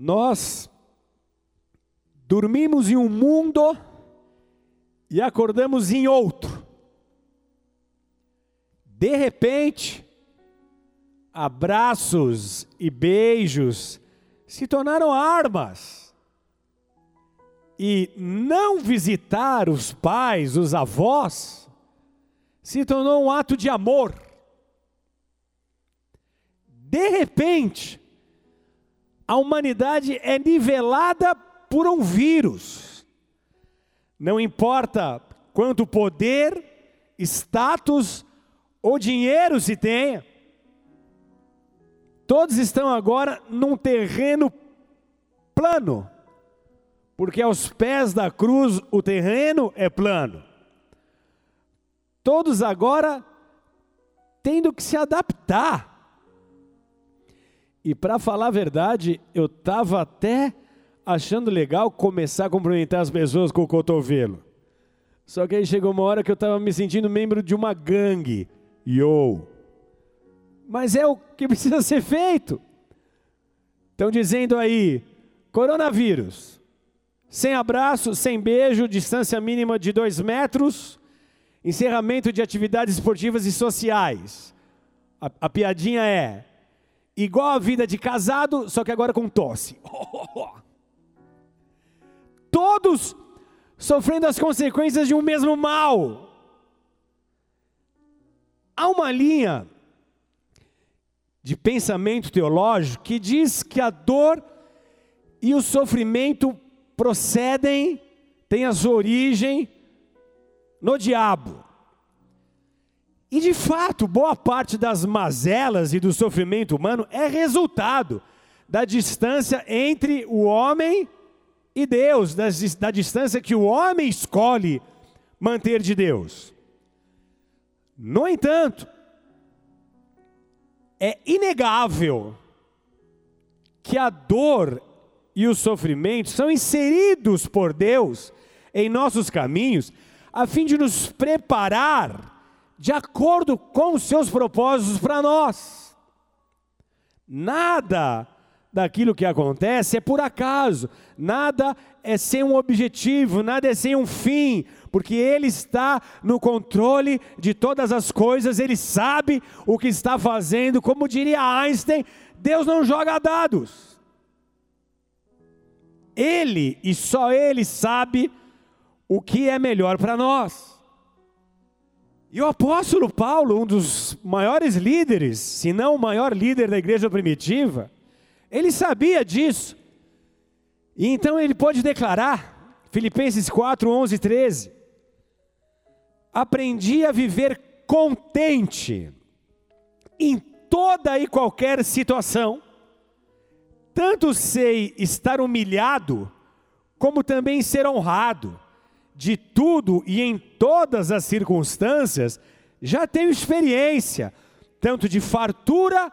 Nós dormimos em um mundo e acordamos em outro. De repente, abraços e beijos se tornaram armas. E não visitar os pais, os avós, se tornou um ato de amor. De repente, a humanidade é nivelada por um vírus. Não importa quanto poder, status ou dinheiro se tenha, todos estão agora num terreno plano, porque aos pés da cruz o terreno é plano. Todos agora tendo que se adaptar. E para falar a verdade, eu estava até achando legal começar a cumprimentar as pessoas com o cotovelo. Só que aí chegou uma hora que eu estava me sentindo membro de uma gangue. Yo! Mas é o que precisa ser feito. Estão dizendo aí, coronavírus, sem abraço, sem beijo, distância mínima de dois metros, encerramento de atividades esportivas e sociais. A, a piadinha é igual a vida de casado, só que agora com tosse. Todos sofrendo as consequências de um mesmo mal. Há uma linha de pensamento teológico que diz que a dor e o sofrimento procedem, têm a sua origem no diabo. E de fato, boa parte das mazelas e do sofrimento humano é resultado da distância entre o homem e Deus, da, distância que o homem escolhe manter de Deus. No entanto, é inegável que a dor e o sofrimento são inseridos por Deus em nossos caminhos, a fim de nos preparar de acordo com os seus propósitos para nós. Nada daquilo que acontece é por acaso, nada é sem um objetivo, nada é sem um fim, porque Ele está no controle de todas as coisas, Ele sabe o que está fazendo, como diria Einstein, Deus não joga dados. Ele e só Ele sabe o que é melhor para nós. E o apóstolo Paulo, um dos maiores líderes, se não o maior líder da igreja primitiva, ele sabia disso. E então ele pode declarar, Filipenses 4, 11 e 13: Aprendi a viver contente em toda e qualquer situação, tanto sei estar humilhado, como também ser honrado, de tudo e em todas as circunstâncias, já tenho experiência, tanto de fartura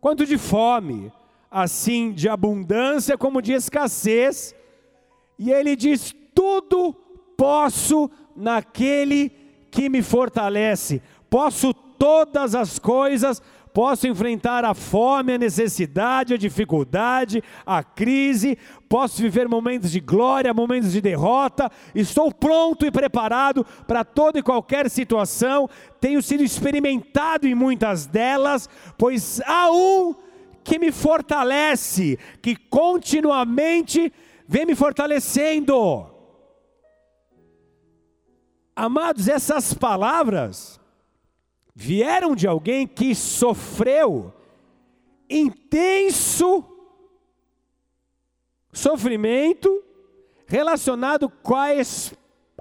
quanto de fome, assim de abundância como de escassez. E ele diz: tudo posso naquele que me fortalece. Posso todas as coisas, posso enfrentar a fome, a necessidade, a dificuldade, a crise, posso viver momentos de glória, momentos de derrota, estou pronto e preparado para toda e qualquer situação, tenho sido experimentado em muitas delas, pois há um que me fortalece, que continuamente vem me fortalecendo. Amados, essas palavras vieram de alguém que sofreu intenso sofrimento relacionado com a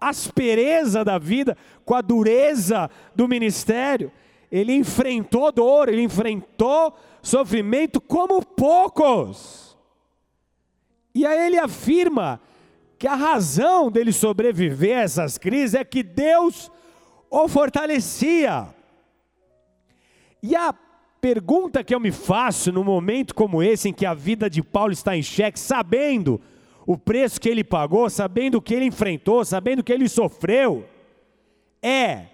aspereza da vida, com a dureza do ministério. Ele enfrentou dor, ele enfrentou sofrimento como poucos. E aí ele afirma que a razão dele sobreviver a essas crises é que Deus o fortalecia. E a pergunta que eu me faço num momento como esse, em que a vida de Paulo está em xeque, sabendo o preço que ele pagou, sabendo o que ele enfrentou, sabendo o que ele sofreu, é: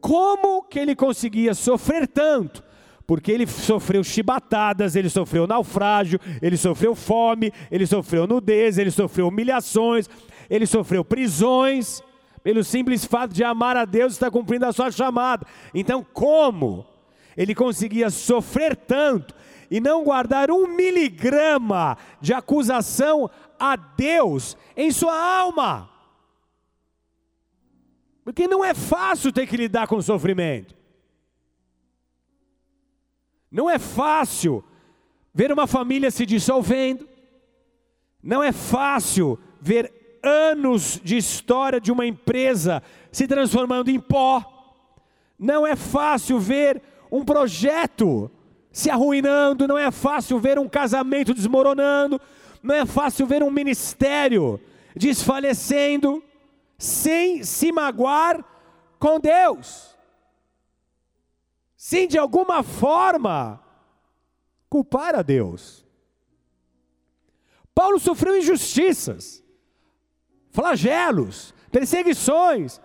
como que ele conseguia sofrer tanto, porque ele sofreu chibatadas, ele sofreu naufrágio, ele sofreu fome, ele sofreu nudez, ele sofreu humilhações, ele sofreu prisões, pelo simples fato de amar a Deus e estar cumprindo a sua chamada. Então, como ele conseguia sofrer tanto e não guardar um miligrama de acusação a Deus em sua alma? Porque não é fácil ter que lidar com o sofrimento. Não é fácil ver uma família se dissolvendo. Não é fácil ver anos de história de uma empresa se transformando em pó. Não é fácil ver um projeto se arruinando, não é fácil ver um casamento desmoronando, não é fácil ver um ministério desfalecendo sem se magoar com Deus. Sem de alguma forma culpar a Deus. Paulo sofreu injustiças flagelos, perseguições.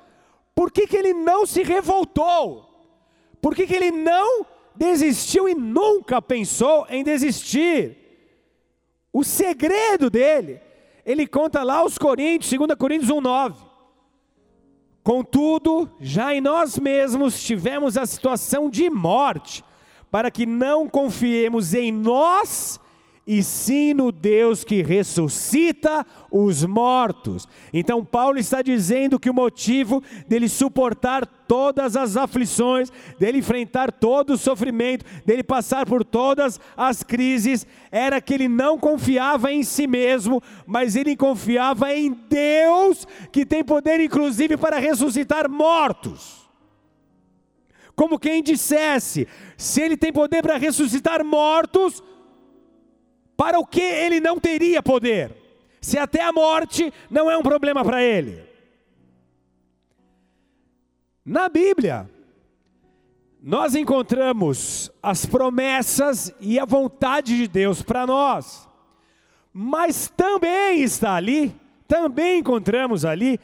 Por que, que ele não se revoltou? Por que, que ele não desistiu e nunca pensou em desistir? O segredo dele, ele conta lá aos Coríntios, 2 Coríntios 1,9. Contudo, já em nós mesmos tivemos a situação de morte, para que não confiemos em nós e sim no Deus que ressuscita os mortos. Então, Paulo está dizendo que o motivo dele suportar todas as aflições, dele enfrentar todo o sofrimento, dele passar por todas as crises, era que ele não confiava em si mesmo, mas ele confiava em Deus, que tem poder inclusive para ressuscitar mortos. Como quem dissesse: se ele tem poder para ressuscitar mortos, para o que ele não teria poder? Se até a morte não é um problema para ele. Na Bíblia, nós encontramos as promessas e a vontade de Deus para nós, mas também está ali, também encontramos ali,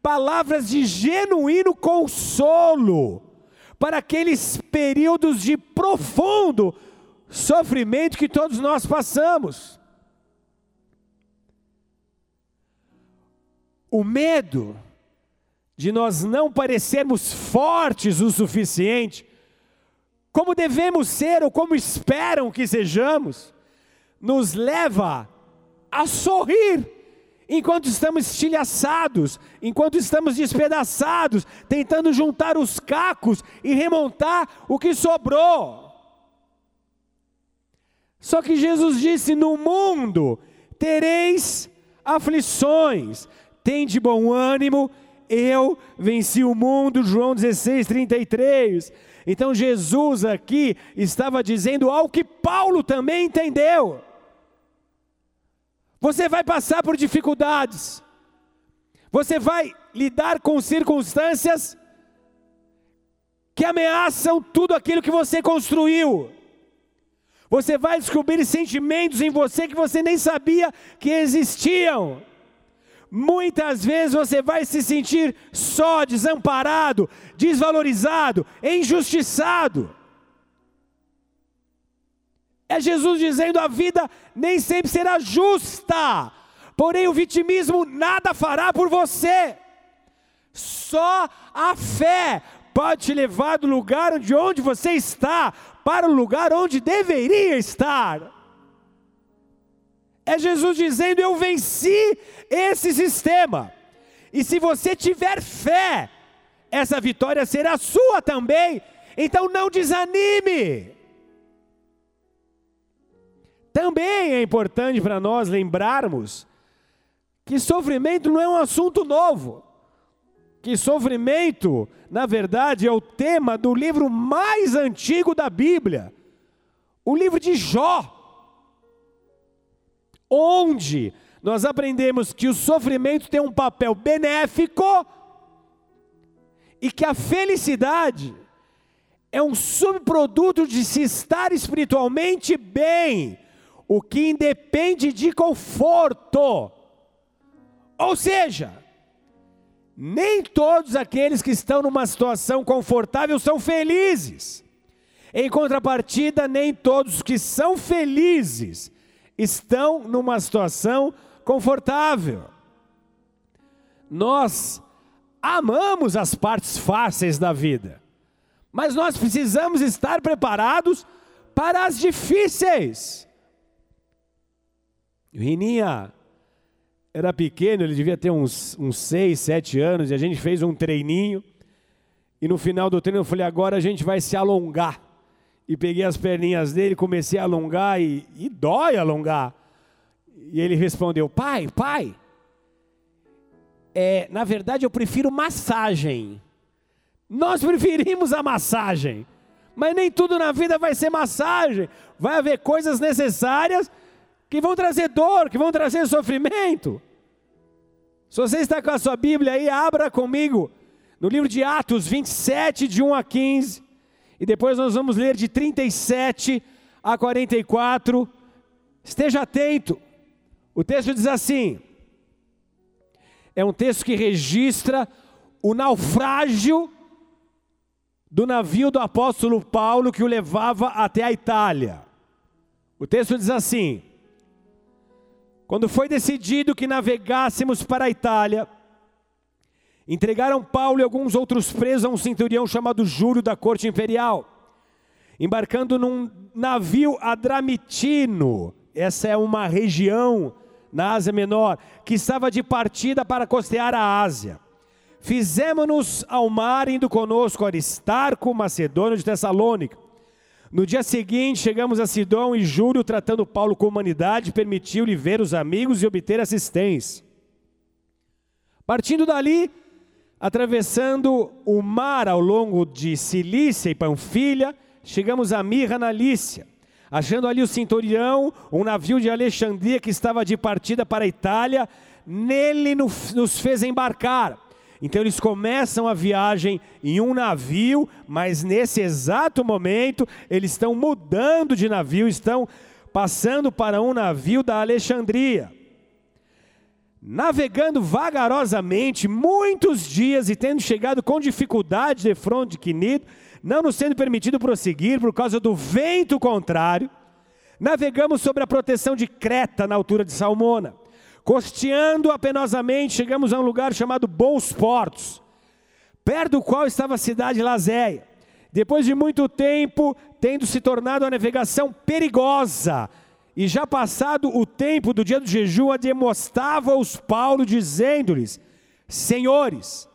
palavras de genuíno consolo para aqueles períodos de profundo sofrimento que todos nós passamos. O medo de nós não parecermos fortes o suficiente, como devemos ser ou como esperam que sejamos, nos leva a sorrir enquanto estamos estilhaçados, enquanto estamos despedaçados, tentando juntar os cacos e remontar o que sobrou. Só que Jesus disse: No mundo tereis aflições, tem de bom ânimo, eu venci o mundo. João 16, 33. Então Jesus aqui estava dizendo algo que Paulo também entendeu. Você vai passar por dificuldades, você vai lidar com circunstâncias que ameaçam tudo aquilo que você construiu. Você vai descobrir sentimentos em você que você nem sabia que existiam. Muitas vezes você vai se sentir só, desamparado, desvalorizado, injustiçado. É Jesus dizendo: a vida nem sempre será justa, porém o vitimismo nada fará por você. Só a fé pode te levar do lugar de onde você está para o lugar onde deveria estar. É Jesus dizendo: Eu venci esse sistema. E se você tiver fé, essa vitória será sua também. Então não desanime. Também é importante para nós lembrarmos que sofrimento não é um assunto novo que sofrimento, na verdade, é o tema do livro mais antigo da Bíblia, o livro de Jó, onde nós aprendemos que o sofrimento tem um papel benéfico e que a felicidade é um subproduto de se estar espiritualmente bem, o que independe de conforto. Ou seja, nem todos aqueles que estão numa situação confortável são felizes. Em contrapartida, nem todos que são felizes estão numa situação confortável. Nós amamos as partes fáceis da vida, mas nós precisamos estar preparados para as difíceis. Rininha era pequeno, ele devia ter uns, uns seis, sete anos, e a gente fez um treininho. E no final do treino eu falei: agora a gente vai se alongar. E peguei as perninhas dele, comecei a alongar e, e dói alongar. E ele respondeu: pai, pai, é, na verdade eu prefiro massagem. Nós preferimos a massagem. Mas nem tudo na vida vai ser massagem. Vai haver coisas necessárias que vão trazer dor, que vão trazer sofrimento. Se você está com a sua Bíblia aí, abra comigo no livro de Atos 27, de 1 a 15, e depois nós vamos ler de 37 a 44. Esteja atento. O texto diz assim: é um texto que registra o naufrágio do navio do apóstolo Paulo que o levava até a Itália. O texto diz assim: quando foi decidido que navegássemos para a Itália, entregaram Paulo e alguns outros presos a um centurião chamado Júlio da corte imperial, embarcando num navio adramitino. Essa é uma região na Ásia Menor que estava de partida para costear a Ásia. Fizemos-nos ao mar, indo conosco Aristarco, Macedônio de Tessalônica no dia seguinte, chegamos a Sidom e Júlio, tratando Paulo com humanidade, permitiu-lhe ver os amigos e obter assistência. Partindo dali, atravessando o mar ao longo de Cilícia e Panfilha, chegamos a Mirra na Lícia. Achando ali o centurião, um navio de Alexandria que estava de partida para a Itália, nele nos fez embarcar então eles começam a viagem em um navio, mas nesse exato momento eles estão mudando de navio, estão passando para um navio da Alexandria. Navegando vagarosamente muitos dias e tendo chegado com dificuldade de fronte de Quinido, não nos sendo permitido prosseguir por causa do vento contrário, navegamos sobre a proteção de Creta na altura de Salmona. Costeando apenosamente, chegamos a um lugar chamado Bons Portos, perto do qual estava a cidade de Lazéia. Depois de muito tempo, tendo se tornado a navegação perigosa, e já passado o tempo do dia do jejum, ademostava-os Paulo, dizendo-lhes: Senhores,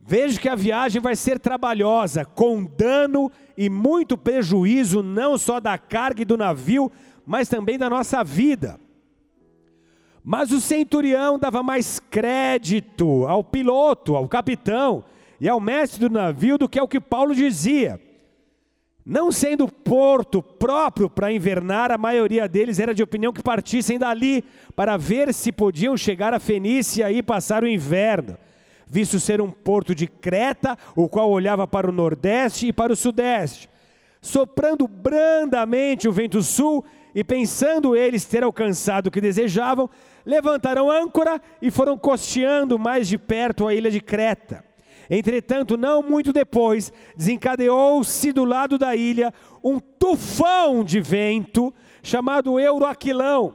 vejo que a viagem vai ser trabalhosa, com dano e muito prejuízo, não só da carga e do navio, mas também da nossa vida. Mas o centurião dava mais crédito ao piloto, ao capitão e ao mestre do navio do que ao que Paulo dizia. Não sendo porto próprio para invernar, a maioria deles era de opinião que partissem dali para ver se podiam chegar a Fenícia e passar o inverno, visto ser um porto de Creta, o qual olhava para o nordeste e para o sudeste. Soprando brandamente o vento sul, e pensando eles ter alcançado o que desejavam, levantaram âncora e foram costeando mais de perto a ilha de Creta. Entretanto, não muito depois, desencadeou-se do lado da ilha um tufão de vento chamado Euroaquilão,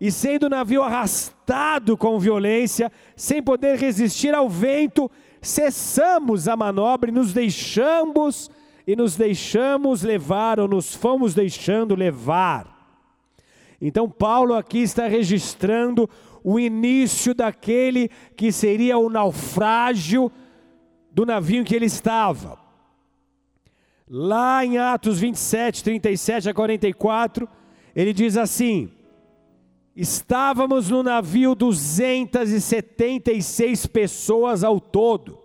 e sendo o navio arrastado com violência, sem poder resistir ao vento, cessamos a manobra e nos deixamos e nos deixamos levar ou nos fomos deixando levar. Então, Paulo aqui está registrando o início daquele que seria o naufrágio do navio em que ele estava. Lá em Atos 27, 37 a 44, ele diz assim: Estávamos no navio 276 pessoas ao todo.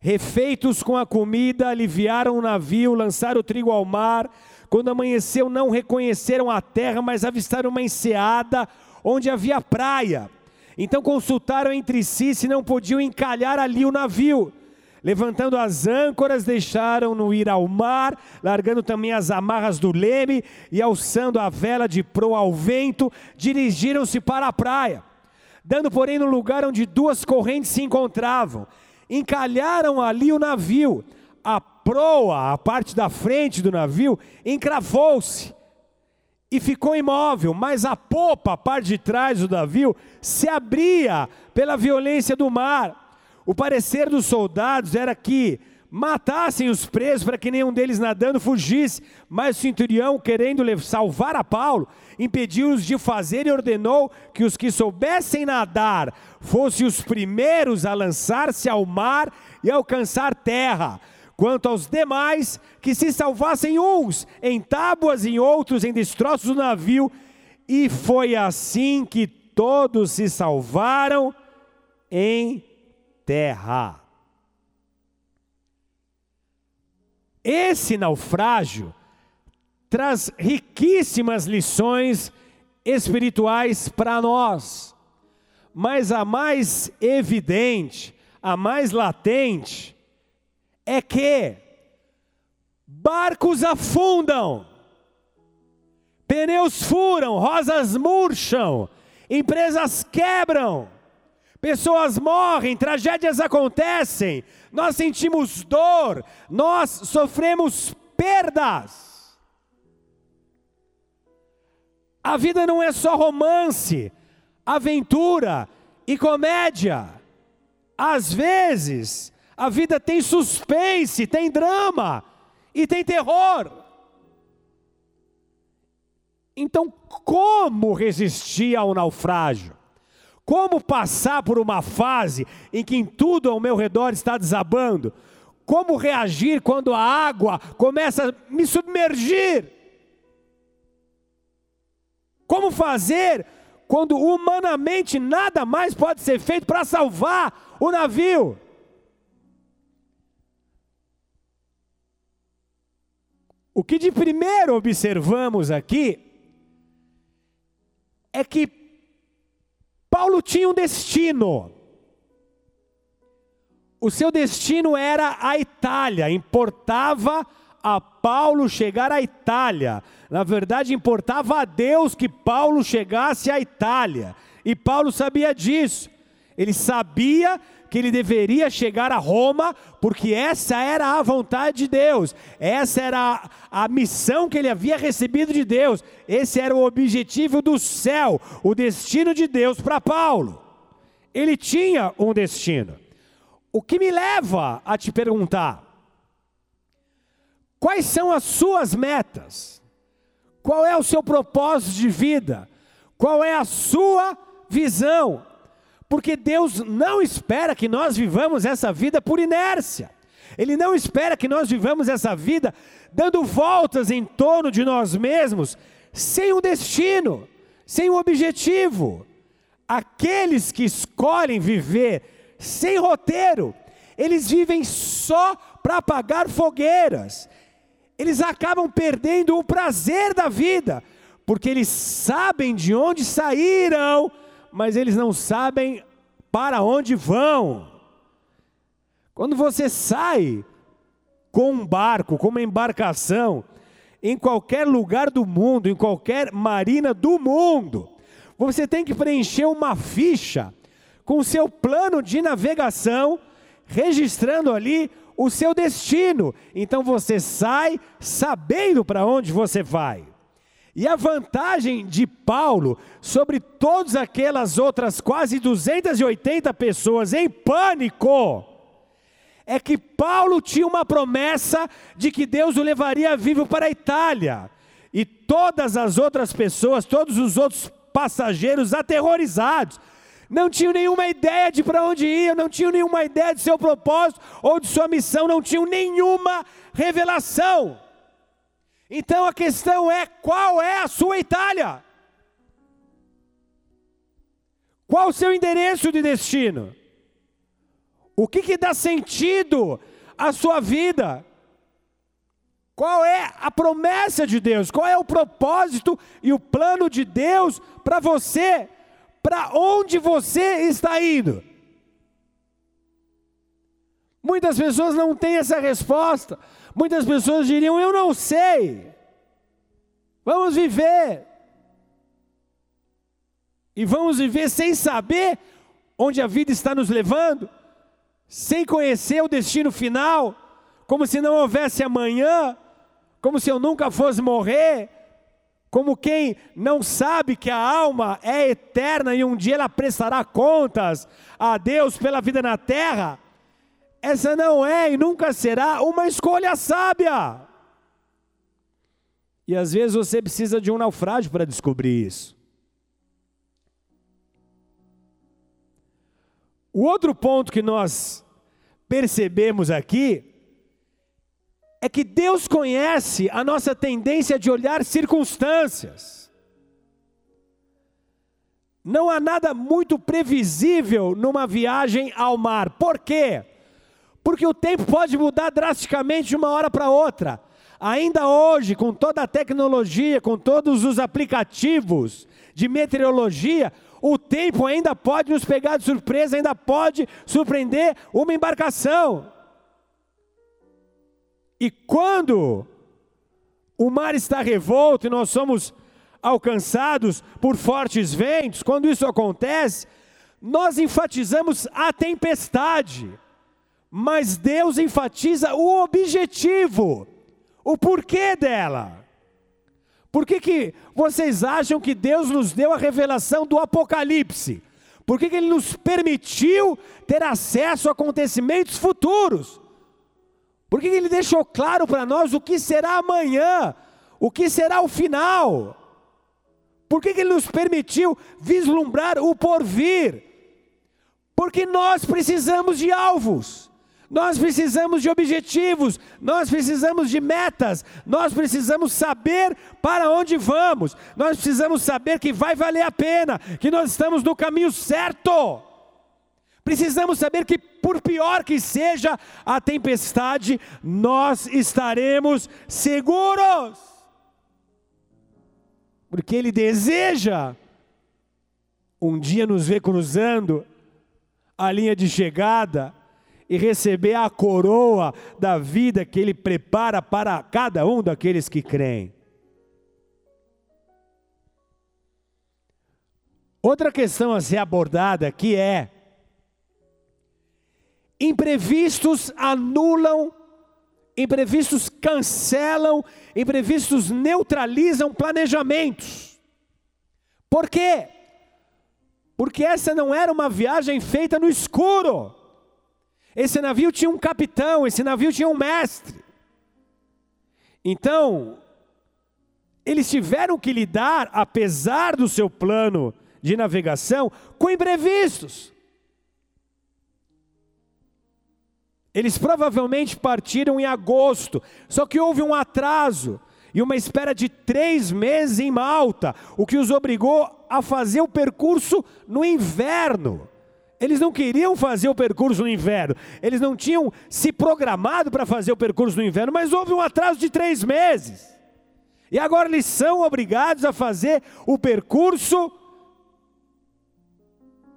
Refeitos com a comida, aliviaram o navio, lançaram o trigo ao mar, quando amanheceu, não reconheceram a terra, mas avistaram uma enseada onde havia praia. Então consultaram entre si se não podiam encalhar ali o navio. Levantando as âncoras, deixaram-no ir ao mar, largando também as amarras do leme e alçando a vela de proa ao vento, dirigiram-se para a praia. Dando, porém, no lugar onde duas correntes se encontravam, encalharam ali o navio, a proa, a parte da frente do navio, encravou-se e ficou imóvel, mas a popa, a parte de trás do navio, se abria pela violência do mar. O parecer dos soldados era que matassem os presos para que nenhum deles nadando fugisse, mas o centurião, querendo salvar a Paulo, impediu-os de fazer e ordenou que os que soubessem nadar fossem os primeiros a lançar-se ao mar e alcançar terra. Quanto aos demais, que se salvassem uns em tábuas e outros em destroços do navio, e foi assim que todos se salvaram em terra. Esse naufrágio traz riquíssimas lições espirituais para nós, mas a mais evidente, a mais latente, é que barcos afundam, pneus furam, rosas murcham, empresas quebram, pessoas morrem, tragédias acontecem, nós sentimos dor, nós sofremos perdas. A vida não é só romance, aventura e comédia. Às vezes, a vida tem suspense, tem drama e tem terror. Então, como resistir ao naufrágio? Como passar por uma fase em que tudo ao meu redor está desabando? Como reagir quando a água começa a me submergir? Como fazer quando humanamente nada mais pode ser feito para salvar o navio? O que de primeiro observamos aqui é que Paulo tinha um destino. O seu destino era a Itália, importava a Paulo chegar à Itália. Na verdade, importava a Deus que Paulo chegasse à Itália. E Paulo sabia disso. Ele sabia que ele deveria chegar a Roma, porque essa era a vontade de Deus, essa era a, missão que ele havia recebido de Deus, esse era o objetivo do céu, o destino de Deus para Paulo. Ele tinha um destino. O que me leva a te perguntar: quais são as suas metas? Qual é o seu propósito de vida? Qual é a sua visão? Porque Deus não espera que nós vivamos essa vida por inércia. Ele não espera que nós vivamos essa vida dando voltas em torno de nós mesmos, sem um destino, sem um objetivo. Aqueles que escolhem viver sem roteiro, eles vivem só para apagar fogueiras. Eles acabam perdendo o prazer da vida, porque eles sabem de onde saíram, mas eles não sabem para onde vão. Quando você sai com um barco, com uma embarcação, em qualquer lugar do mundo, em qualquer marina do mundo, você tem que preencher uma ficha com o seu plano de navegação, registrando ali o seu destino. Então você sai sabendo para onde você vai. E a vantagem de Paulo sobre todas aquelas outras quase 280 pessoas em pânico é que Paulo tinha uma promessa de que Deus o levaria vivo para a Itália. E todas as outras pessoas, todos os outros passageiros aterrorizados, não tinham nenhuma ideia de para onde iam, não tinham nenhuma ideia de seu propósito ou de sua missão, não tinham nenhuma revelação. Então a questão é: qual é a sua Itália? Qual o seu endereço de destino? O que, que dá sentido à sua vida? Qual é a promessa de Deus? Qual é o propósito e o plano de Deus para você? Para onde você está indo? Muitas pessoas não têm essa resposta. Muitas pessoas diriam: Eu não sei. Vamos viver. E vamos viver sem saber onde a vida está nos levando, sem conhecer o destino final, como se não houvesse amanhã, como se eu nunca fosse morrer, como quem não sabe que a alma é eterna e um dia ela prestará contas a Deus pela vida na terra. Essa não é e nunca será uma escolha sábia. E às vezes você precisa de um naufrágio para descobrir isso. O outro ponto que nós percebemos aqui é que Deus conhece a nossa tendência de olhar circunstâncias. Não há nada muito previsível numa viagem ao mar. Por quê? Porque o tempo pode mudar drasticamente de uma hora para outra. Ainda hoje, com toda a tecnologia, com todos os aplicativos de meteorologia, o tempo ainda pode nos pegar de surpresa, ainda pode surpreender uma embarcação. E quando o mar está revolto e nós somos alcançados por fortes ventos, quando isso acontece, nós enfatizamos a tempestade, mas Deus enfatiza o objetivo, o porquê dela. Por que, que vocês acham que Deus nos deu a revelação do Apocalipse? Por que, que Ele nos permitiu ter acesso a acontecimentos futuros? Porque ele deixou claro para nós o que será amanhã, o que será o final. Por que ele nos permitiu vislumbrar o porvir? Porque nós precisamos de alvos, nós precisamos de objetivos, nós precisamos de metas, nós precisamos saber para onde vamos, nós precisamos saber que vai valer a pena, que nós estamos no caminho certo. Precisamos saber que, por pior que seja a tempestade, nós estaremos seguros. Porque Ele deseja um dia nos ver cruzando a linha de chegada e receber a coroa da vida que Ele prepara para cada um daqueles que creem. Outra questão a ser abordada aqui é Imprevistos anulam, imprevistos cancelam, imprevistos neutralizam planejamentos. Por quê? Porque essa não era uma viagem feita no escuro. Esse navio tinha um capitão, esse navio tinha um mestre. Então, eles tiveram que lidar, apesar do seu plano de navegação, com imprevistos. Eles provavelmente partiram em agosto, só que houve um atraso e uma espera de três meses em Malta, o que os obrigou a fazer o percurso no inverno. Eles não queriam fazer o percurso no inverno, eles não tinham se programado para fazer o percurso no inverno, mas houve um atraso de três meses. E agora eles são obrigados a fazer o percurso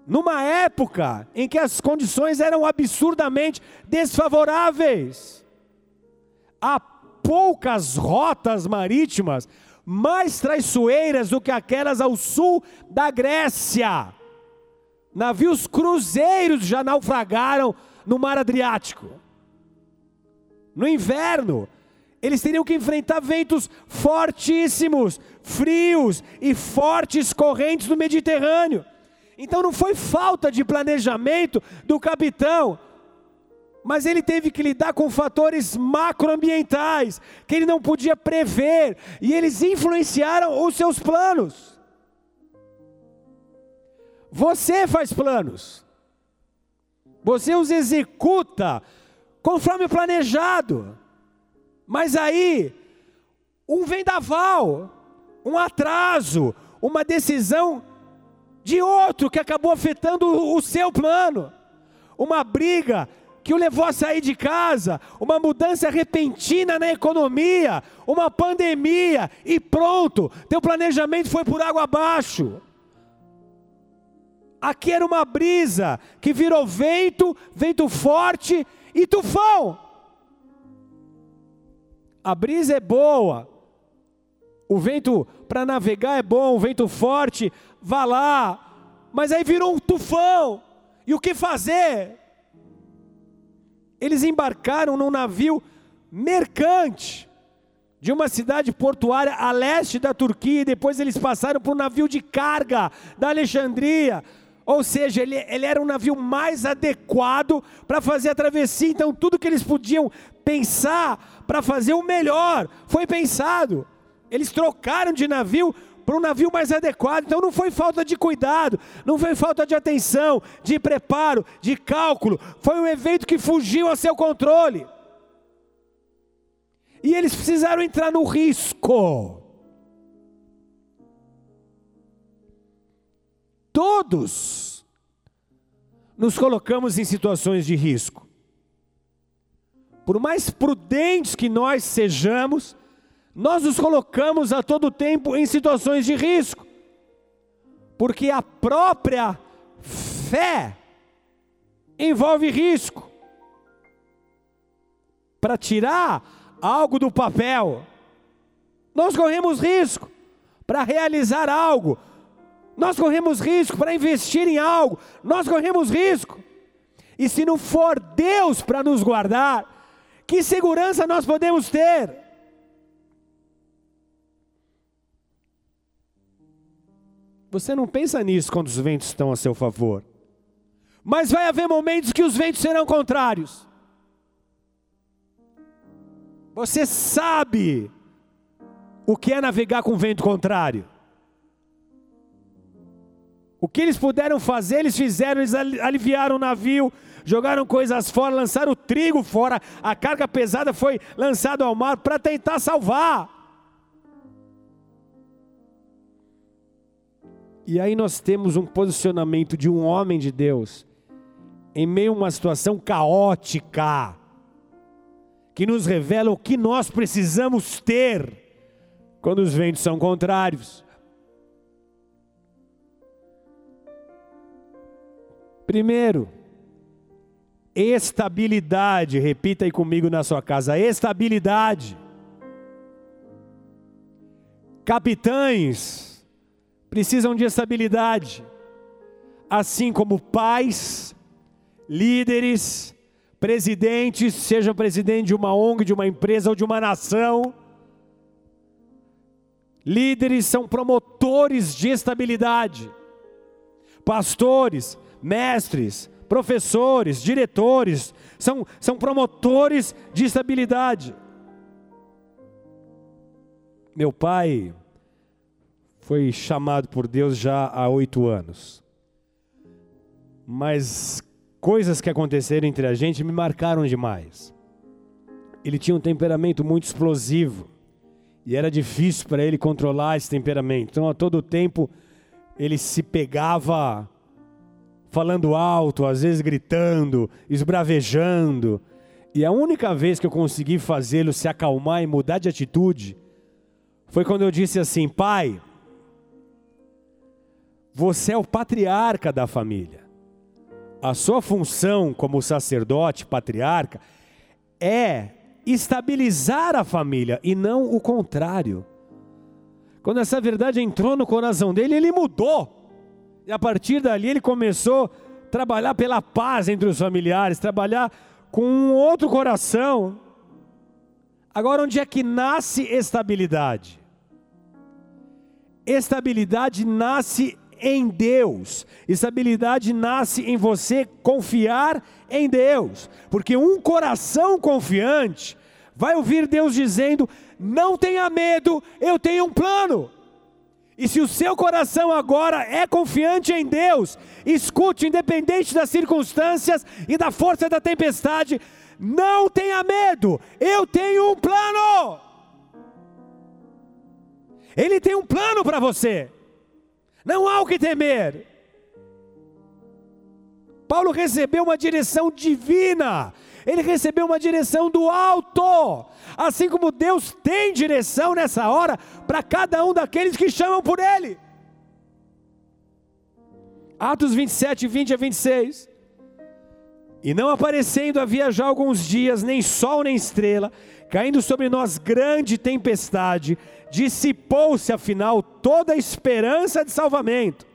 numa época em que as condições eram absurdamente desfavoráveis. Há poucas rotas marítimas mais traiçoeiras do que aquelas ao sul da Grécia. Navios cruzeiros já naufragaram no mar Adriático. No inverno, eles teriam que enfrentar ventos fortíssimos, frios e fortes correntes do Mediterrâneo. Então não foi falta de planejamento do capitão, mas ele teve que lidar com fatores macroambientais que ele não podia prever, e eles influenciaram os seus planos. Você faz planos, você os executa conforme planejado, mas aí, um vendaval, um atraso, uma decisão de outro que acabou afetando o seu plano. Uma briga que o levou a sair de casa, uma mudança repentina na economia, uma pandemia e pronto, teu planejamento foi por água abaixo. Aqui era uma brisa que virou vento, vento forte e tufão. A brisa é boa, o vento para navegar é bom, o vento forte, vá lá. Mas aí virou um tufão. E o que fazer? Eles embarcaram num navio mercante de uma cidade portuária a leste da Turquia, e depois eles passaram por um navio de carga da Alexandria. Ou seja, ele, ele era um navio mais adequado para fazer a travessia. Então, tudo que eles podiam pensar para fazer o melhor foi pensado. Eles trocaram de navio para um navio mais adequado. Então não foi falta de cuidado, não foi falta de atenção, de preparo, de cálculo. Foi um evento que fugiu a seu controle. E eles precisaram entrar no risco. Todos nos colocamos em situações de risco. Por mais prudentes que nós sejamos, nós nos colocamos a todo tempo em situações de risco, porque a própria fé envolve risco. Para tirar algo do papel, nós corremos risco. Para realizar algo, nós corremos risco. Para investir em algo, nós corremos risco. E se não for Deus para nos guardar, que segurança nós podemos ter? Você não pensa nisso quando os ventos estão a seu favor. Mas vai haver momentos que os ventos serão contrários. Você sabe o que é navegar com vento contrário. O que eles puderam fazer, eles fizeram, eles aliviaram o navio, jogaram coisas fora, lançaram o trigo fora, a carga pesada foi lançada ao mar para tentar salvar. E aí nós temos um posicionamento de um homem de Deus em meio a uma situação caótica que nos revela o que nós precisamos ter quando os ventos são contrários. Primeiro, estabilidade, repita aí comigo na sua casa: estabilidade. Capitães, precisam de estabilidade, assim como pais, líderes, presidentes, seja presidente de uma ONG, de uma empresa ou de uma nação. Líderes são promotores de estabilidade. Pastores, mestres, professores, diretores, são, são promotores de estabilidade. Meu pai foi chamado por Deus já há oito anos. Mas coisas que aconteceram entre a gente me marcaram demais. Ele tinha um temperamento muito explosivo e era difícil para ele controlar esse temperamento. Então, a todo tempo, ele se pegava falando alto, às vezes gritando, esbravejando. E a única vez que eu consegui fazê-lo se acalmar e mudar de atitude foi quando eu disse assim: Pai, você é o patriarca da família. A sua função como sacerdote, patriarca, é estabilizar a família e não o contrário. Quando essa verdade entrou no coração dele, ele mudou. E a partir dali ele começou a trabalhar pela paz entre os familiares, trabalhar com um outro coração. Agora, onde é que nasce estabilidade? Estabilidade nasce em Deus. Estabilidade nasce em você confiar em Deus, porque um coração confiante vai ouvir Deus dizendo: Não tenha medo, eu tenho um plano. E se o seu coração agora é confiante em Deus, escute, independente das circunstâncias e da força da tempestade, não tenha medo, eu tenho um plano. Ele tem um plano para você. Não há o que temer. Paulo recebeu uma direção divina, ele recebeu uma direção do alto, assim como Deus tem direção nessa hora para cada um daqueles que chamam por Ele. Atos 27, 20 a 26. E não aparecendo havia já alguns dias, nem sol nem estrela, caindo sobre nós grande tempestade, dissipou-se afinal toda a esperança de salvamento.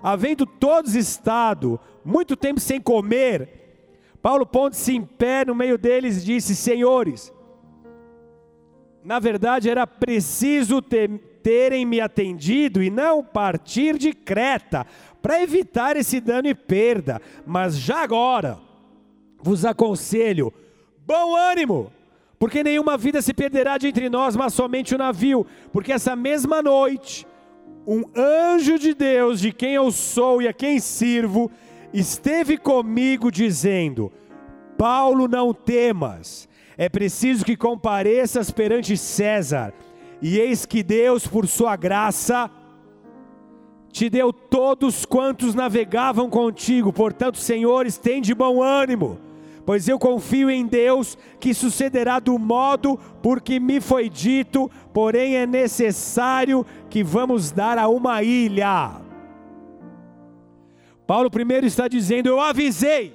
Havendo todos estado muito tempo sem comer, Paulo pondo-se em pé no meio deles disse: Senhores, Na verdade, era preciso ter, terem me atendido e não partir de Creta, para evitar esse dano e perda. Mas já agora, vos aconselho: bom ânimo, porque nenhuma vida se perderá de entre nós, mas somente o navio, porque essa mesma noite, um anjo de Deus, de quem eu sou e a quem sirvo, esteve comigo dizendo: Paulo, não temas, é preciso que compareças perante César, e eis que Deus, por sua graça, te deu todos quantos navegavam contigo, portanto, senhores, tem de bom ânimo pois eu confio em Deus que sucederá do modo por que me foi dito, porém é necessário que vamos dar a uma ilha. Paulo primeiro está dizendo: Eu avisei,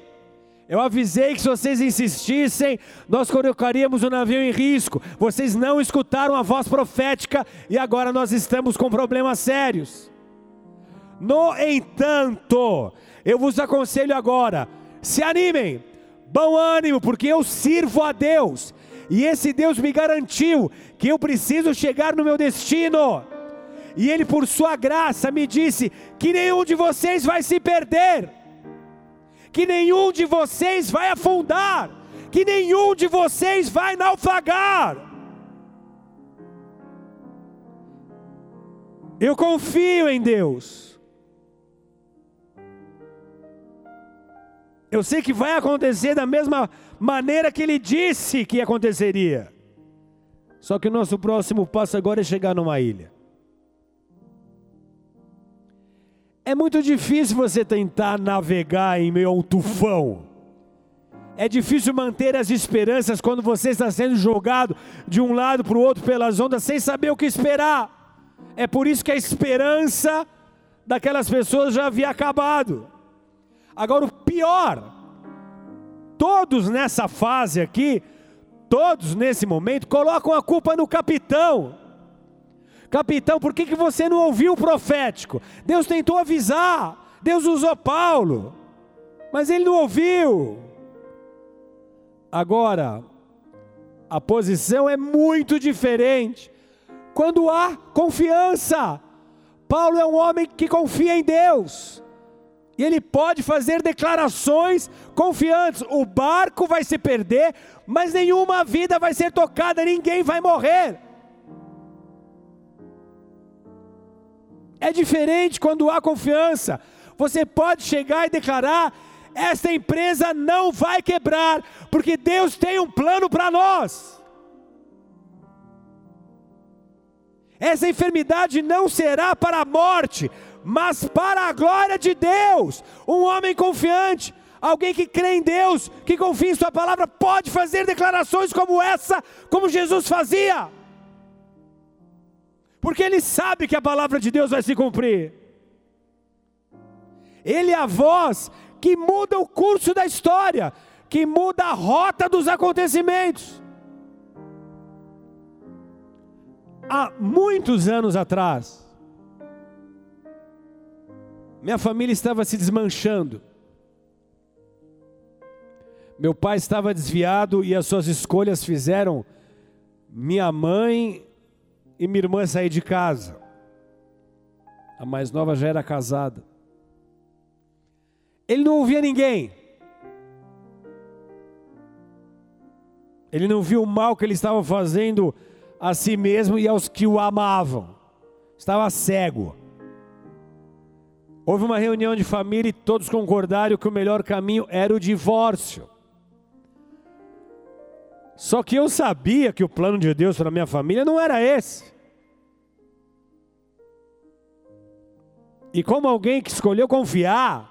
eu avisei que se vocês insistissem, nós colocaríamos o navio em risco. Vocês não escutaram a voz profética e agora nós estamos com problemas sérios. No entanto, eu vos aconselho agora: se animem, Bom ânimo, porque eu sirvo a Deus, e esse Deus me garantiu que eu preciso chegar no meu destino. E Ele, por Sua graça, me disse que nenhum de vocês vai se perder, que nenhum de vocês vai afundar, que nenhum de vocês vai naufragar. Eu confio em Deus. Eu sei que vai acontecer da mesma maneira que ele disse que aconteceria. Só que o nosso próximo passo agora é chegar numa ilha. É muito difícil você tentar navegar em meio a um tufão. É difícil manter as esperanças quando você está sendo jogado de um lado para o outro pelas ondas sem saber o que esperar. É por isso que a esperança daquelas pessoas já havia acabado. Agora, o pior, todos nessa fase aqui, todos nesse momento, colocam a culpa no capitão. Capitão, por que, que você não ouviu o profético? Deus tentou avisar, Deus usou Paulo, mas ele não ouviu. Agora, a posição é muito diferente. Quando há confiança, Paulo é um homem que confia em Deus. E ele pode fazer declarações confiantes: o barco vai se perder, mas nenhuma vida vai ser tocada, ninguém vai morrer. É diferente quando há confiança. Você pode chegar e declarar: esta empresa não vai quebrar, porque Deus tem um plano para nós. Essa enfermidade não será para a morte, mas para a glória de Deus. Um homem confiante, alguém que crê em Deus, que confia em Sua palavra, pode fazer declarações como essa, como Jesus fazia, porque ele sabe que a palavra de Deus vai se cumprir. Ele é a voz que muda o curso da história, que muda a rota dos acontecimentos. Há muitos anos atrás, minha família estava se desmanchando. Meu pai estava desviado e as suas escolhas fizeram minha mãe e minha irmã sair de casa. A mais nova já era casada. Ele não ouvia ninguém. Ele não viu o mal que ele estava fazendo a si mesmo e aos que o amavam. Estava cego. Houve uma reunião de família e todos concordaram que o melhor caminho era o divórcio. Só que eu sabia que o plano de Deus para minha família não era esse. E como alguém que escolheu confiar,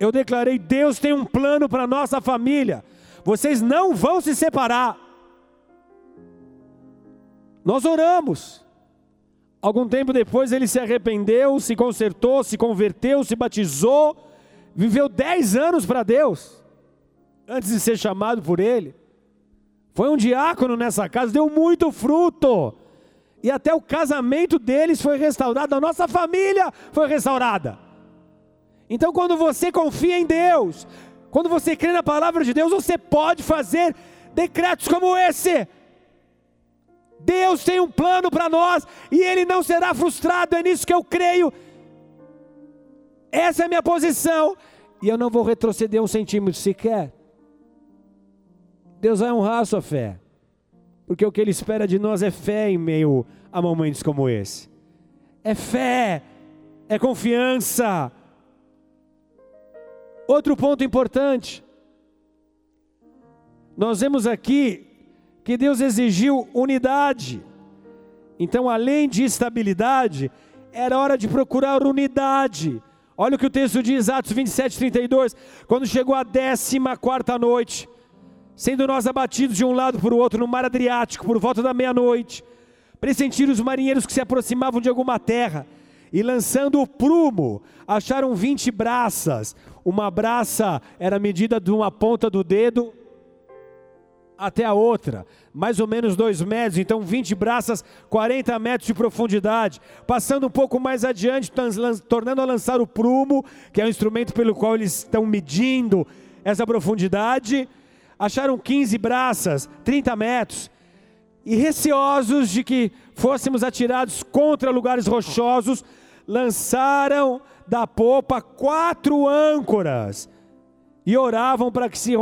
eu declarei: Deus tem um plano para nossa família. Vocês não vão se separar. Nós oramos. Algum tempo depois ele se arrependeu, se consertou, se converteu, se batizou, viveu dez anos para Deus, antes de ser chamado por ele. Foi um diácono nessa casa, deu muito fruto. E até o casamento deles foi restaurado, a nossa família foi restaurada. Então, quando você confia em Deus, quando você crê na palavra de Deus, você pode fazer decretos como esse. Deus tem um plano para nós e Ele não será frustrado, é nisso que eu creio. Essa é a minha posição e eu não vou retroceder um centímetro sequer. Deus vai honrar a sua fé, porque o que Ele espera de nós é fé em meio a momentos como esse. É fé, é confiança. Outro ponto importante, nós vemos aqui que Deus exigiu unidade. Então, além de estabilidade, era hora de procurar unidade. Olha o que o texto diz, Atos 27, 32. Quando chegou a décima quarta noite, sendo nós abatidos de um lado para o outro no mar Adriático, por volta da meia-noite, pressentiram os marinheiros que se aproximavam de alguma terra, e lançando o prumo, acharam vinte braças. Uma braça era medida de uma ponta do dedo até a outra, mais ou menos dois metros, então 20 braças, 40 metros de profundidade. Passando um pouco mais adiante, tornando a lançar o prumo, que é o instrumento pelo qual eles estão medindo essa profundidade. Acharam 15 braças, 30 metros, e receosos de que fôssemos atirados contra lugares rochosos, lançaram da popa quatro âncoras e oravam para que, se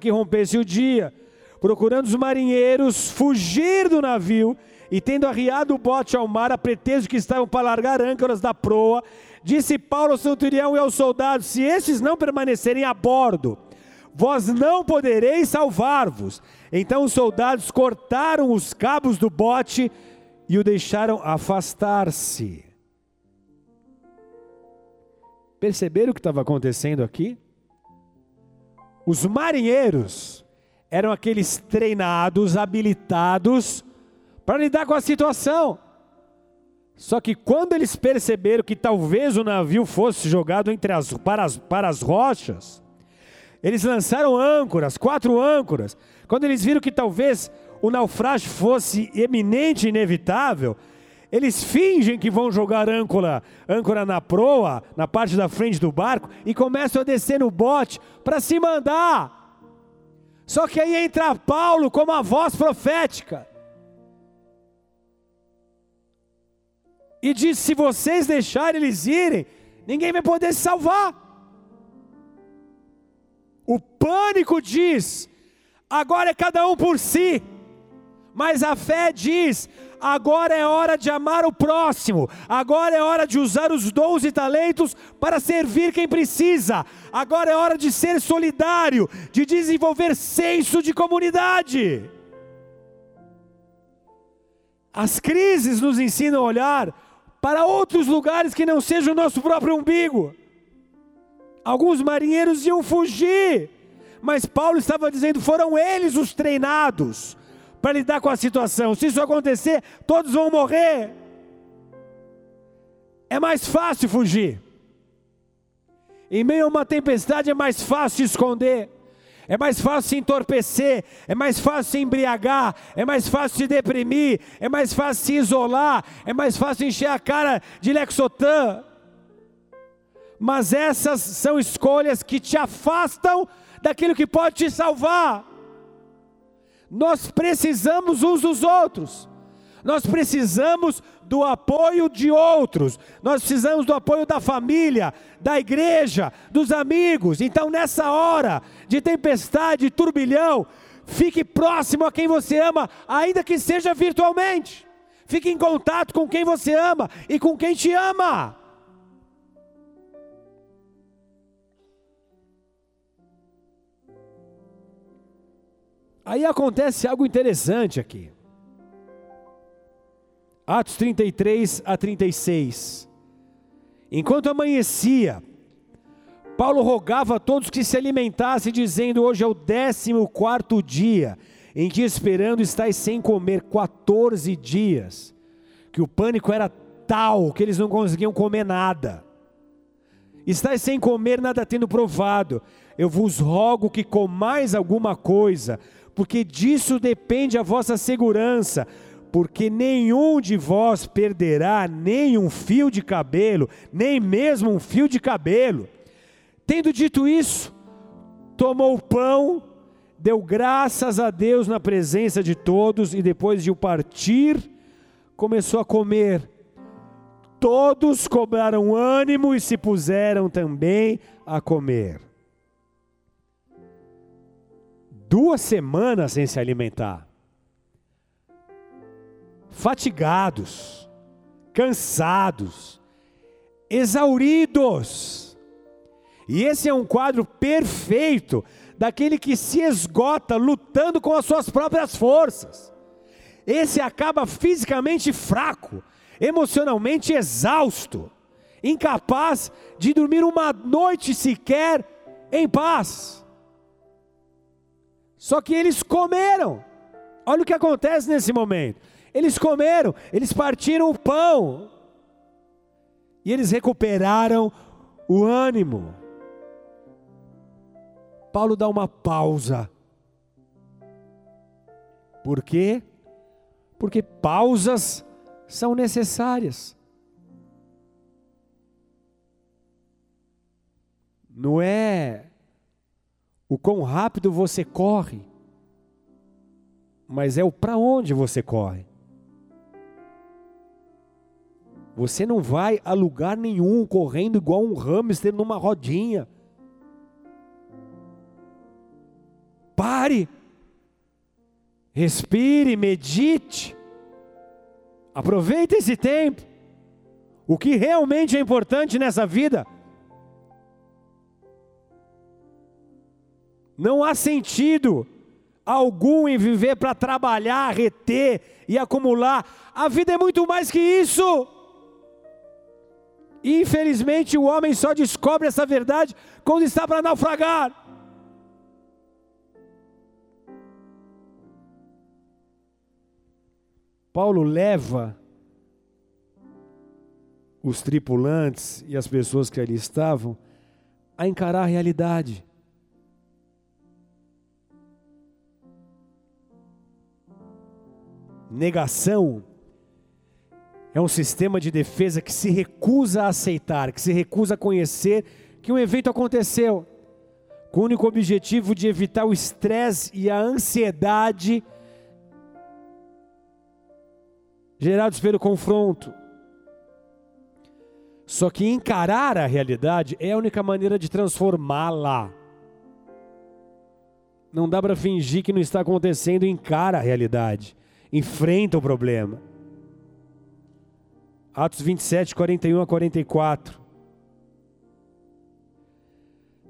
que rompesse o dia procurando os marinheiros fugir do navio e tendo arriado o bote ao mar a pretexto que estavam para largar âncoras da proa, disse Paulo ao centurião e aos soldados: Se estes não permanecerem a bordo, vós não podereis salvar-vos. Então os soldados cortaram os cabos do bote e o deixaram afastar-se. Perceberam o que estava acontecendo aqui? Os marinheiros eram aqueles treinados, habilitados para lidar com a situação. Só que quando eles perceberam que talvez o navio fosse jogado entre as, para, as, para as rochas, eles lançaram âncoras, quatro âncoras. Quando eles viram que talvez o naufrágio fosse eminente e inevitável, eles fingem que vão jogar âncora, âncora na proa, na parte da frente do barco, e começam a descer no bote para se mandar. Só que aí entra Paulo como a voz profética. E diz: se vocês deixarem eles irem, ninguém vai poder se salvar. O pânico diz: agora é cada um por si. Mas a fé diz: agora é hora de amar o próximo, agora é hora de usar os dons e talentos para servir quem precisa, agora é hora de ser solidário, de desenvolver senso de comunidade. As crises nos ensinam a olhar para outros lugares que não sejam o nosso próprio umbigo. Alguns marinheiros iam fugir, mas Paulo estava dizendo: foram eles os treinados para lidar com a situação. Se isso acontecer, todos vão morrer. É mais fácil fugir. Em meio a uma tempestade é mais fácil se esconder. É mais fácil se entorpecer, é mais fácil se embriagar, é mais fácil se deprimir, é mais fácil se isolar, é mais fácil encher a cara de Lexotan. Mas essas são escolhas que te afastam daquilo que pode te salvar. Nós precisamos uns dos outros. Nós precisamos do apoio de outros. Nós precisamos do apoio da família, da igreja, dos amigos. Então, nessa hora de tempestade, turbilhão, fique próximo a quem você ama, ainda que seja virtualmente. Fique em contato com quem você ama e com quem te ama. Aí acontece algo interessante aqui. Atos 33 a 36. Enquanto amanhecia, Paulo rogava a todos que se alimentassem, dizendo: Hoje é o décimo quarto dia em que esperando estáis sem comer 14 dias. Que o pânico era tal que eles não conseguiam comer nada. Estais sem comer, nada tendo provado. Eu vos rogo que comais alguma coisa, porque disso depende a vossa segurança, porque nenhum de vós perderá nem um fio de cabelo, nem mesmo um fio de cabelo. Tendo dito isso, tomou o pão, deu graças a Deus na presença de todos e depois de o partir, começou a comer. Todos cobraram ânimo e se puseram também a comer. Duas semanas sem se alimentar, fatigados, cansados, exauridos. E esse é um quadro perfeito daquele que se esgota lutando com as suas próprias forças. Esse acaba fisicamente fraco, emocionalmente exausto, incapaz de dormir uma noite sequer em paz. Só que eles comeram. Olha o que acontece nesse momento. Eles comeram, eles partiram o pão. E eles recuperaram o ânimo. Paulo dá uma pausa. Por quê? Porque pausas são necessárias. Não é o quão rápido você corre, mas é o para onde você corre. Você não vai a lugar nenhum correndo igual um hamster numa rodinha. Pare, respire, medite, aproveite esse tempo. O que realmente é importante nessa vida. Não há sentido algum em viver para trabalhar, reter e acumular. A vida é muito mais que isso. Infelizmente, o homem só descobre essa verdade quando está para naufragar. Paulo leva os tripulantes e as pessoas que ali estavam a encarar a realidade. Negação é um sistema de defesa que se recusa a aceitar, que se recusa a conhecer que um evento aconteceu, com o único objetivo de evitar o estresse e a ansiedade gerados pelo confronto. Só que encarar a realidade é a única maneira de transformá-la. Não dá para fingir que não está acontecendo, encara a realidade, enfrenta o problema. Atos 27, 41 a 44.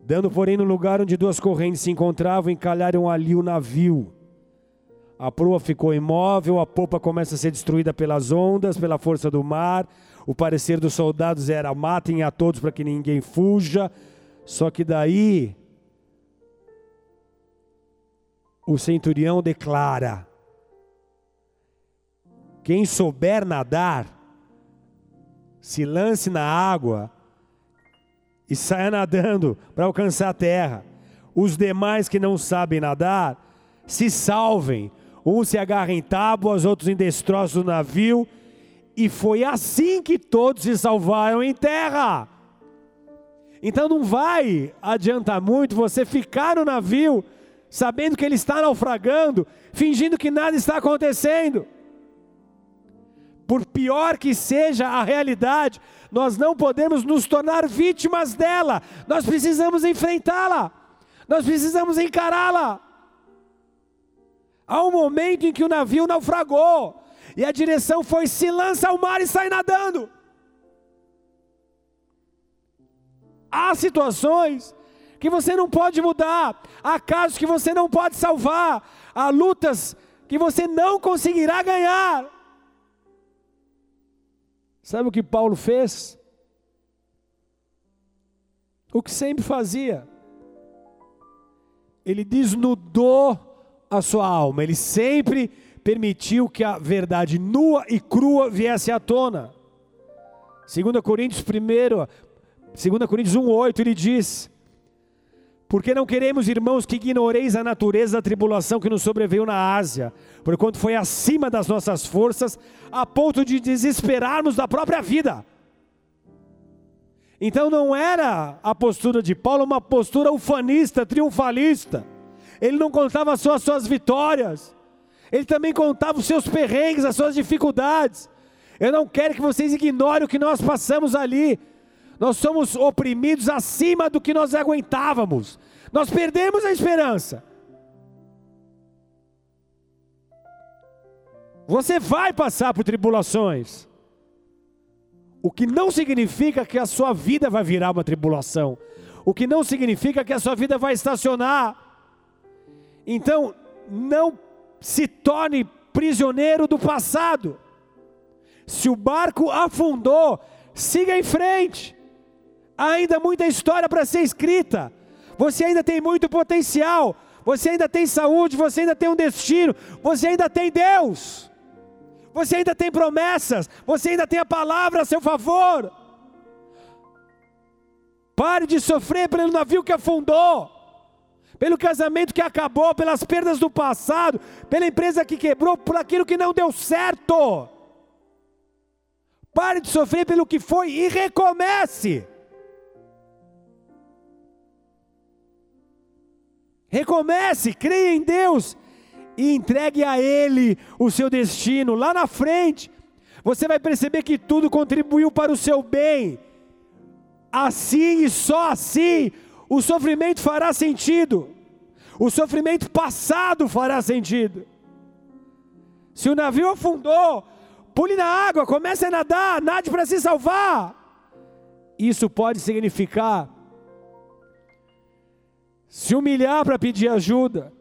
Dando, porém, no lugar onde duas correntes se encontravam, encalharam ali o navio a proa ficou imóvel, a popa começa a ser destruída pelas ondas, pela força do mar. O parecer dos soldados era: matem a todos para que ninguém fuja. Só que daí, o centurião declara: quem souber nadar, se lance na água e saia nadando para alcançar a terra. Os demais que não sabem nadar, se salvem um se agarra em tábuas, outros em destroços do navio. E foi assim que todos se salvaram em terra. Então não vai adiantar muito você ficar no navio, sabendo que ele está naufragando, fingindo que nada está acontecendo. Por pior que seja a realidade, nós não podemos nos tornar vítimas dela, nós precisamos enfrentá-la, nós precisamos encará-la. Há um momento em que o navio naufragou, e a direção foi: se lança ao mar e sai nadando. Há situações que você não pode mudar, há casos que você não pode salvar, há lutas que você não conseguirá ganhar. Sabe o que Paulo fez? O que sempre fazia. Ele desnudou a sua alma, ele sempre permitiu que a verdade nua e crua viesse à tona. 2 Coríntios 1, 2 Coríntios 1,8, ele diz: Porque não queremos, irmãos, que ignoreis a natureza da tribulação que nos sobreveio na Ásia, porquanto foi acima das nossas forças, a ponto de desesperarmos da própria vida. Então não era a postura de Paulo uma postura ufanista, triunfalista Ele não contava só as suas vitórias, ele também contava os seus perrengues, as suas dificuldades. Eu não quero que vocês ignorem o que nós passamos ali. Nós somos oprimidos acima do que nós aguentávamos. Nós perdemos a esperança. Você vai passar por tribulações. O que não significa que a sua vida vai virar uma tribulação. O que não significa que a sua vida vai estacionar. Então, não se torne prisioneiro do passado. Se o barco afundou, siga em frente. Ainda muita história para ser escrita. Você ainda tem muito potencial. Você ainda tem saúde, você ainda tem um destino, você ainda tem Deus. Você ainda tem promessas, você ainda tem a palavra a seu favor. Pare de sofrer pelo navio que afundou pelo casamento que acabou, pelas perdas do passado, pela empresa que quebrou, por aquilo que não deu certo. Pare de sofrer pelo que foi e recomece. Recomece, creia em Deus e entregue a Ele o seu destino. Lá na frente, você vai perceber que tudo contribuiu para o seu bem. Assim e só assim o sofrimento fará sentido, o sofrimento passado fará sentido. Se o navio afundou, pule na água, comece a nadar, nade para se salvar. Isso pode significar se humilhar para pedir ajuda,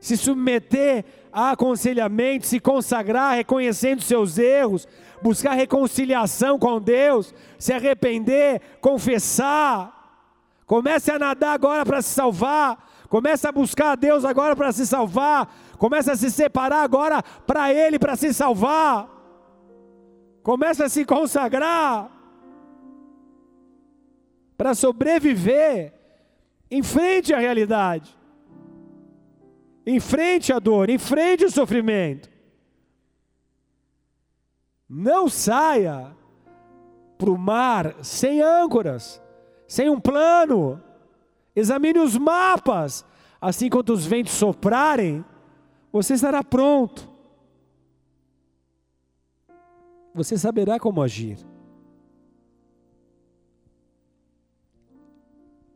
se submeter a aconselhamento, se consagrar, reconhecendo seus erros, buscar reconciliação com Deus, se arrepender, confessar. Comece a nadar agora para se salvar. Comece a buscar a Deus agora para se salvar. Comece a se separar agora para Ele para se salvar. Comece a se consagrar para sobreviver. Enfrente a realidade. Enfrente a dor, enfrente o sofrimento. Não saia para o mar sem âncoras sem um plano. Examine os mapas. Assim quando os ventos soprarem, você estará pronto. Você saberá como agir.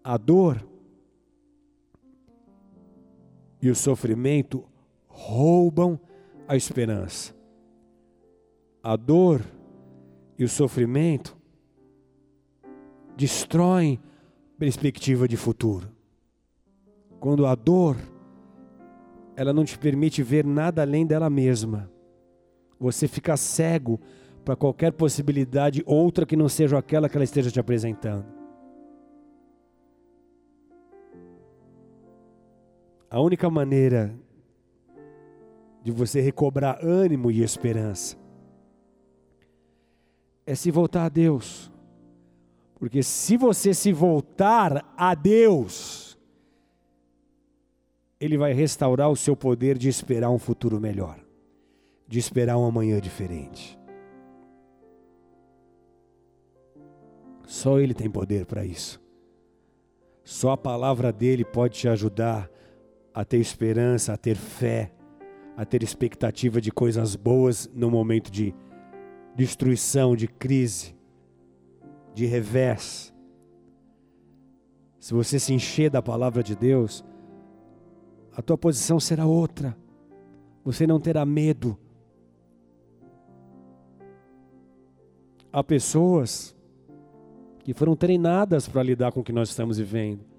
A dor e o sofrimento roubam a esperança. A dor e o sofrimento destroem perspectiva de futuro. Quando a dor, ela não te permite ver nada além dela mesma. Você fica cego para qualquer possibilidade outra que não seja aquela que ela esteja te apresentando. A única maneira de você recobrar ânimo e esperança é se voltar a Deus. Porque se você se voltar a Deus, Ele vai restaurar o seu poder de esperar um futuro melhor, de esperar um amanhã diferente. Só Ele tem poder para isso. Só a palavra dele pode te ajudar a ter esperança, a ter fé, a ter expectativa de coisas boas no momento de destruição, de crise de revés. Se você se encher da palavra de Deus, a tua posição será outra. Você não terá medo. Há pessoas que foram treinadas para lidar com o que nós estamos vivendo.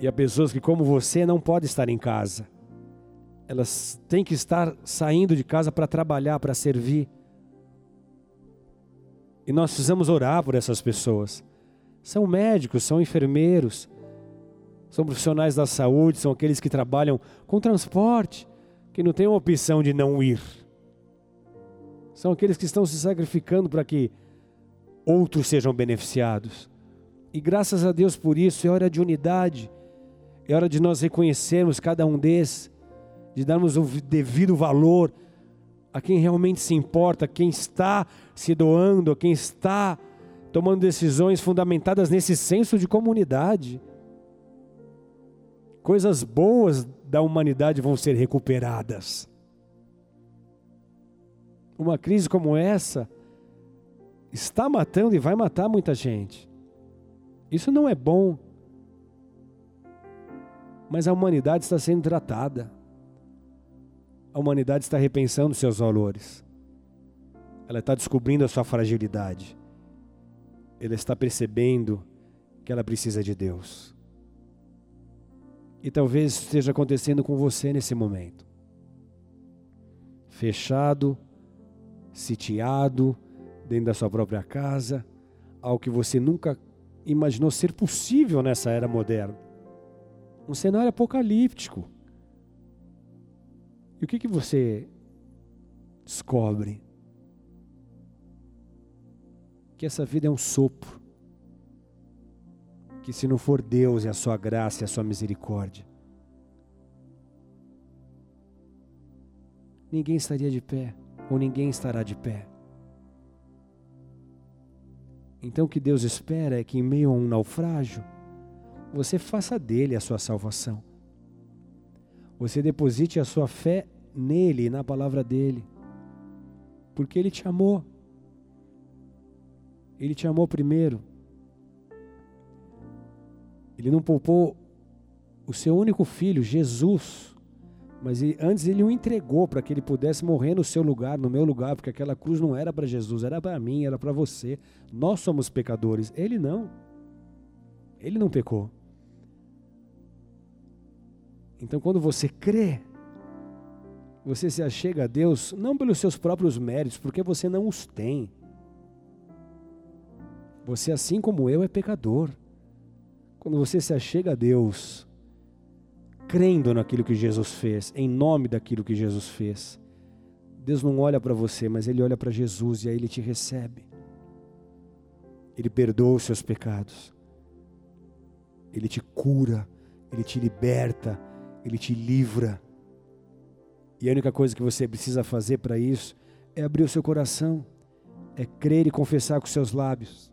E há pessoas que, como você, não podem estar em casa. Elas têm que estar saindo de casa para trabalhar, para servir. E nós precisamos orar por essas pessoas. São médicos, são enfermeiros, são profissionais da saúde, são aqueles que trabalham com transporte, que não têm uma opção de não ir. São aqueles que estão se sacrificando para que outros sejam beneficiados. E graças a Deus por isso, é hora de unidade, é hora de nós reconhecermos cada um desses, de darmos o devido valor a quem realmente se importa, quem está se doando, quem está tomando decisões fundamentadas nesse senso de comunidade. coisas boas da humanidade vão ser recuperadas. Uma crise como essa está matando e vai matar muita gente. Isso não é bom. Mas a humanidade está sendo tratada. A humanidade está repensando seus valores. Ela está descobrindo a sua fragilidade. Ela está percebendo que ela precisa de Deus. E talvez esteja acontecendo com você nesse momento. Fechado, sitiado, dentro da sua própria casa, algo que você nunca imaginou ser possível nessa era moderna. Um cenário apocalíptico. E o que, que você descobre? Que essa vida é um sopro. Que se não for Deus e a sua graça e a sua misericórdia, ninguém estaria de pé, ou ninguém estará de pé. Então o que Deus espera é que em meio a um naufrágio, você faça dele a sua salvação. Você deposite a sua fé nele e na palavra dele. Porque ele te amou. Ele te amou primeiro. Ele não poupou o seu único filho, Jesus, mas ele, antes ele o entregou para que ele pudesse morrer no seu lugar, no meu lugar, porque aquela cruz não era para Jesus, era para mim, era para você. Nós somos pecadores, ele não. Ele não pecou. Então, quando você crê, você se achega a Deus não pelos seus próprios méritos, porque você não os tem. Você, assim como eu, é pecador. Quando você se achega a Deus, crendo naquilo que Jesus fez, em nome daquilo que Jesus fez. Deus não olha para você, mas Ele olha para Jesus e aí Ele te recebe. Ele perdoa os seus pecados. Ele te cura, Ele te liberta, Ele te livra. E a única coisa que você precisa fazer para isso é abrir o seu coração, é crer e confessar com seus lábios